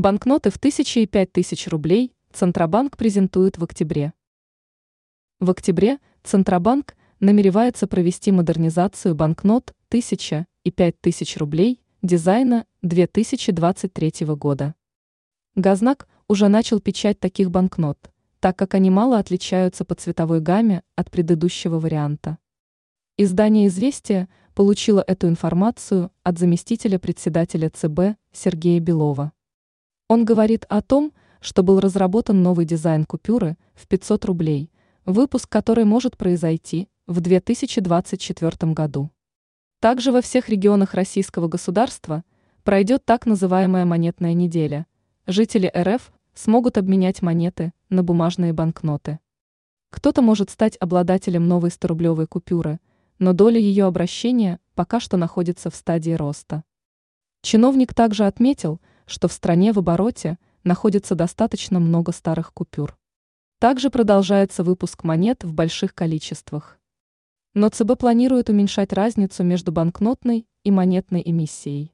Банкноты в 1000 и 5000 рублей Центробанк презентует в октябре. В октябре Центробанк намеревается провести модернизацию банкнот 1000 и 5000 рублей дизайна 2023 года. Газнак уже начал печать таких банкнот, так как они мало отличаются по цветовой гамме от предыдущего варианта. Издание «Известия» получило эту информацию от заместителя председателя ЦБ Сергея Белова. Он говорит о том, что был разработан новый дизайн купюры в 500 рублей, выпуск которой может произойти в 2024 году. Также во всех регионах российского государства пройдет так называемая монетная неделя. Жители РФ смогут обменять монеты на бумажные банкноты. Кто-то может стать обладателем новой 100-рублевой купюры, но доля ее обращения пока что находится в стадии роста. Чиновник также отметил, что в стране в обороте находится достаточно много старых купюр. Также продолжается выпуск монет в больших количествах. Но ЦБ планирует уменьшать разницу между банкнотной и монетной эмиссией.